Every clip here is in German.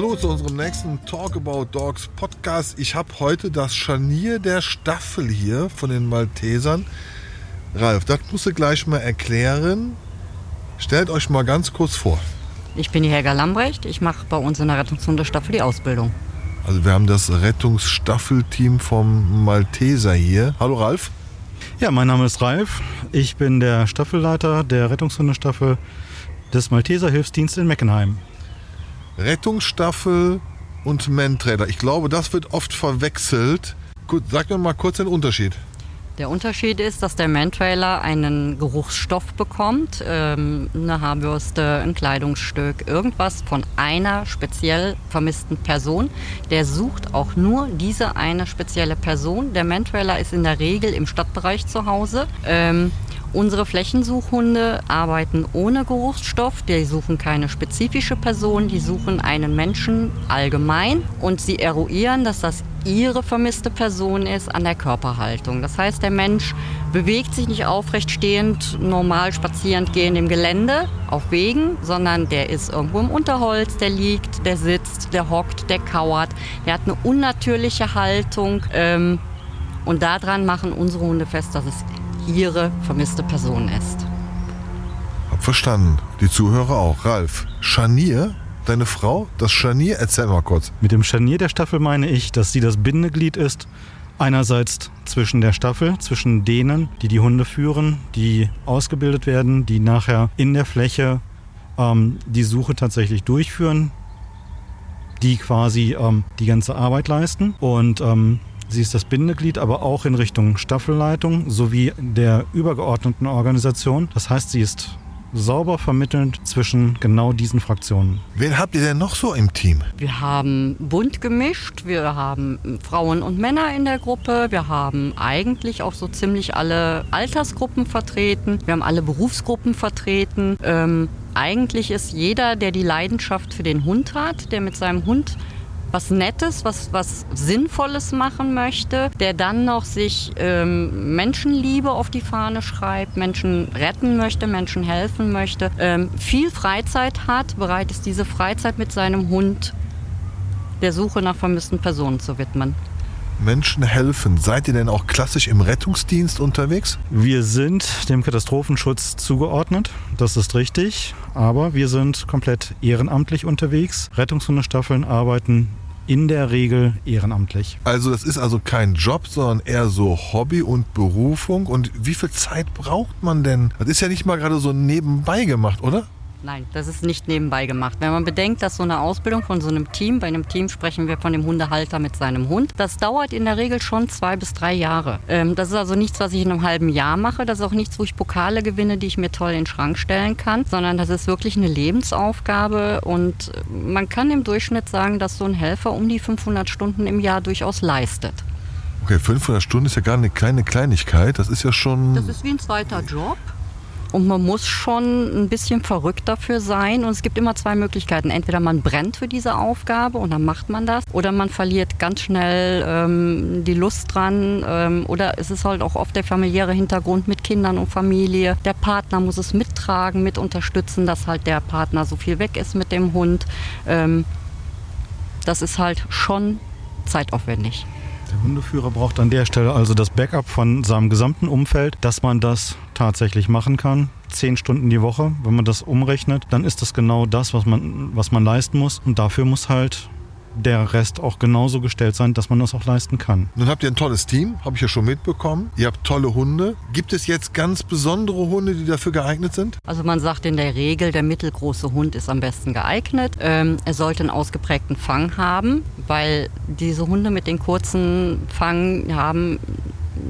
Hallo zu unserem nächsten Talk About Dogs Podcast. Ich habe heute das Scharnier der Staffel hier von den Maltesern. Ralf, das musst du gleich mal erklären. Stellt euch mal ganz kurz vor. Ich bin die Helga Lambrecht. Ich mache bei uns in der Rettungshundestaffel die Ausbildung. Also wir haben das Rettungsstaffelteam vom Malteser hier. Hallo Ralf. Ja, mein Name ist Ralf. Ich bin der Staffelleiter der Rettungshundestaffel des Malteser Hilfsdienstes in Meckenheim. Rettungsstaffel und Mentrailer. Ich glaube, das wird oft verwechselt. Sag mir mal kurz den Unterschied. Der Unterschied ist, dass der Mantrailer einen Geruchsstoff bekommt, ähm, eine Haarbürste, ein Kleidungsstück, irgendwas von einer speziell vermissten Person. Der sucht auch nur diese eine spezielle Person. Der Mantrailer ist in der Regel im Stadtbereich zu Hause. Ähm, Unsere Flächensuchhunde arbeiten ohne Geruchsstoff. Die suchen keine spezifische Person, die suchen einen Menschen allgemein und sie eruieren, dass das ihre vermisste Person ist an der Körperhaltung. Das heißt, der Mensch bewegt sich nicht aufrecht stehend, normal spazierend gehend im Gelände auf Wegen, sondern der ist irgendwo im Unterholz, der liegt, der sitzt, der hockt, der kauert. Der hat eine unnatürliche Haltung. Ähm, und daran machen unsere Hunde fest, dass es ihre vermisste Person ist. Hab verstanden. Die Zuhörer auch. Ralf, Scharnier, deine Frau, das Scharnier, erzähl mal kurz. Mit dem Scharnier der Staffel meine ich, dass sie das Bindeglied ist. Einerseits zwischen der Staffel, zwischen denen, die die Hunde führen, die ausgebildet werden, die nachher in der Fläche ähm, die Suche tatsächlich durchführen, die quasi ähm, die ganze Arbeit leisten. Und ähm, Sie ist das Bindeglied, aber auch in Richtung Staffelleitung sowie der übergeordneten Organisation. Das heißt, sie ist sauber vermittelnd zwischen genau diesen Fraktionen. Wen habt ihr denn noch so im Team? Wir haben bunt gemischt, wir haben Frauen und Männer in der Gruppe, wir haben eigentlich auch so ziemlich alle Altersgruppen vertreten, wir haben alle Berufsgruppen vertreten. Ähm, eigentlich ist jeder, der die Leidenschaft für den Hund hat, der mit seinem Hund was Nettes, was, was Sinnvolles machen möchte, der dann noch sich ähm, Menschenliebe auf die Fahne schreibt, Menschen retten möchte, Menschen helfen möchte, ähm, viel Freizeit hat, bereit ist, diese Freizeit mit seinem Hund der Suche nach vermissten Personen zu widmen. Menschen helfen. Seid ihr denn auch klassisch im Rettungsdienst unterwegs? Wir sind dem Katastrophenschutz zugeordnet, das ist richtig, aber wir sind komplett ehrenamtlich unterwegs. Rettungshundestaffeln arbeiten in der Regel ehrenamtlich. Also das ist also kein Job, sondern eher so Hobby und Berufung. Und wie viel Zeit braucht man denn? Das ist ja nicht mal gerade so nebenbei gemacht, oder? Nein, das ist nicht nebenbei gemacht. Wenn man bedenkt, dass so eine Ausbildung von so einem Team, bei einem Team sprechen wir von dem Hundehalter mit seinem Hund, das dauert in der Regel schon zwei bis drei Jahre. Ähm, das ist also nichts, was ich in einem halben Jahr mache. Das ist auch nichts, wo ich Pokale gewinne, die ich mir toll in den Schrank stellen kann, sondern das ist wirklich eine Lebensaufgabe und man kann im Durchschnitt sagen, dass so ein Helfer um die 500 Stunden im Jahr durchaus leistet. Okay, 500 Stunden ist ja gar eine kleine Kleinigkeit. Das ist ja schon. Das ist wie ein zweiter Job. Und man muss schon ein bisschen verrückt dafür sein. Und es gibt immer zwei Möglichkeiten. Entweder man brennt für diese Aufgabe und dann macht man das. Oder man verliert ganz schnell ähm, die Lust dran. Ähm, oder es ist halt auch oft der familiäre Hintergrund mit Kindern und Familie. Der Partner muss es mittragen, mit unterstützen, dass halt der Partner so viel weg ist mit dem Hund. Ähm, das ist halt schon zeitaufwendig. Der Hundeführer braucht an der Stelle also das Backup von seinem gesamten Umfeld, dass man das tatsächlich machen kann. Zehn Stunden die Woche, wenn man das umrechnet, dann ist das genau das, was man, was man leisten muss. Und dafür muss halt der Rest auch genauso gestellt sein, dass man das auch leisten kann. Nun habt ihr ein tolles Team, habe ich ja schon mitbekommen. Ihr habt tolle Hunde. Gibt es jetzt ganz besondere Hunde, die dafür geeignet sind? Also man sagt in der Regel, der mittelgroße Hund ist am besten geeignet. Ähm, er sollte einen ausgeprägten Fang haben, weil diese Hunde mit den kurzen Fang haben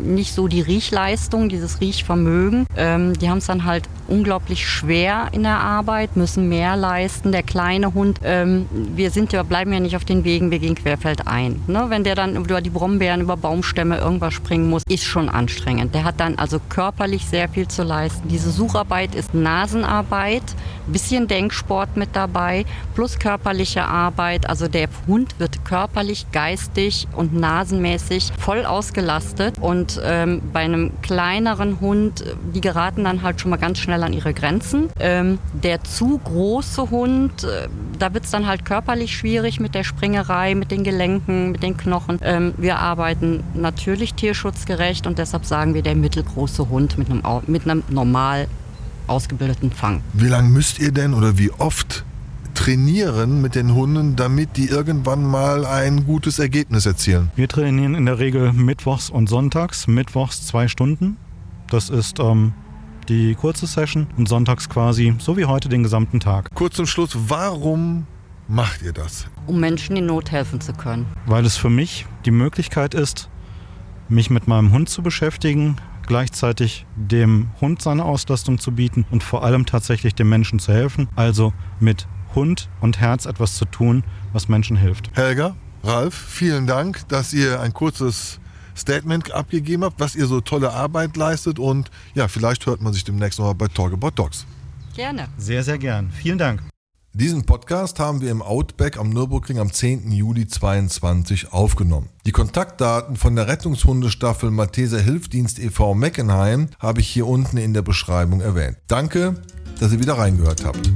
nicht so die Riechleistung, dieses Riechvermögen. Ähm, die haben es dann halt unglaublich schwer in der Arbeit, müssen mehr leisten. Der kleine Hund, ähm, wir sind ja, bleiben ja nicht auf den Wegen, wir gehen querfeldein. Ne? Wenn der dann über die Brombeeren, über Baumstämme irgendwas springen muss, ist schon anstrengend. Der hat dann also körperlich sehr viel zu leisten. Diese Sucharbeit ist Nasenarbeit, bisschen Denksport mit dabei, plus körperliche Arbeit. Also der Hund wird körperlich, geistig und nasenmäßig voll ausgelastet. Und ähm, bei einem kleineren Hund, die geraten dann halt schon mal ganz schnell schnell an ihre Grenzen. Ähm, der zu große Hund, äh, da wird es dann halt körperlich schwierig mit der Springerei, mit den Gelenken, mit den Knochen. Ähm, wir arbeiten natürlich tierschutzgerecht und deshalb sagen wir der mittelgroße Hund mit einem, mit einem normal ausgebildeten Fang. Wie lange müsst ihr denn oder wie oft trainieren mit den Hunden, damit die irgendwann mal ein gutes Ergebnis erzielen? Wir trainieren in der Regel mittwochs und sonntags. Mittwochs zwei Stunden. Das ist ähm, die kurze Session und sonntags quasi, so wie heute, den gesamten Tag. Kurz zum Schluss, warum macht ihr das? Um Menschen in Not helfen zu können. Weil es für mich die Möglichkeit ist, mich mit meinem Hund zu beschäftigen, gleichzeitig dem Hund seine Auslastung zu bieten und vor allem tatsächlich dem Menschen zu helfen. Also mit Hund und Herz etwas zu tun, was Menschen hilft. Helga, Ralf, vielen Dank, dass ihr ein kurzes Statement abgegeben habt, was ihr so tolle Arbeit leistet und ja, vielleicht hört man sich demnächst nochmal bei Talk About Dogs. Gerne. Sehr, sehr gern. Vielen Dank. Diesen Podcast haben wir im Outback am Nürburgring am 10. Juli 2022 aufgenommen. Die Kontaktdaten von der Rettungshundestaffel Malteser Hilfdienst e.V. Meckenheim habe ich hier unten in der Beschreibung erwähnt. Danke, dass ihr wieder reingehört habt.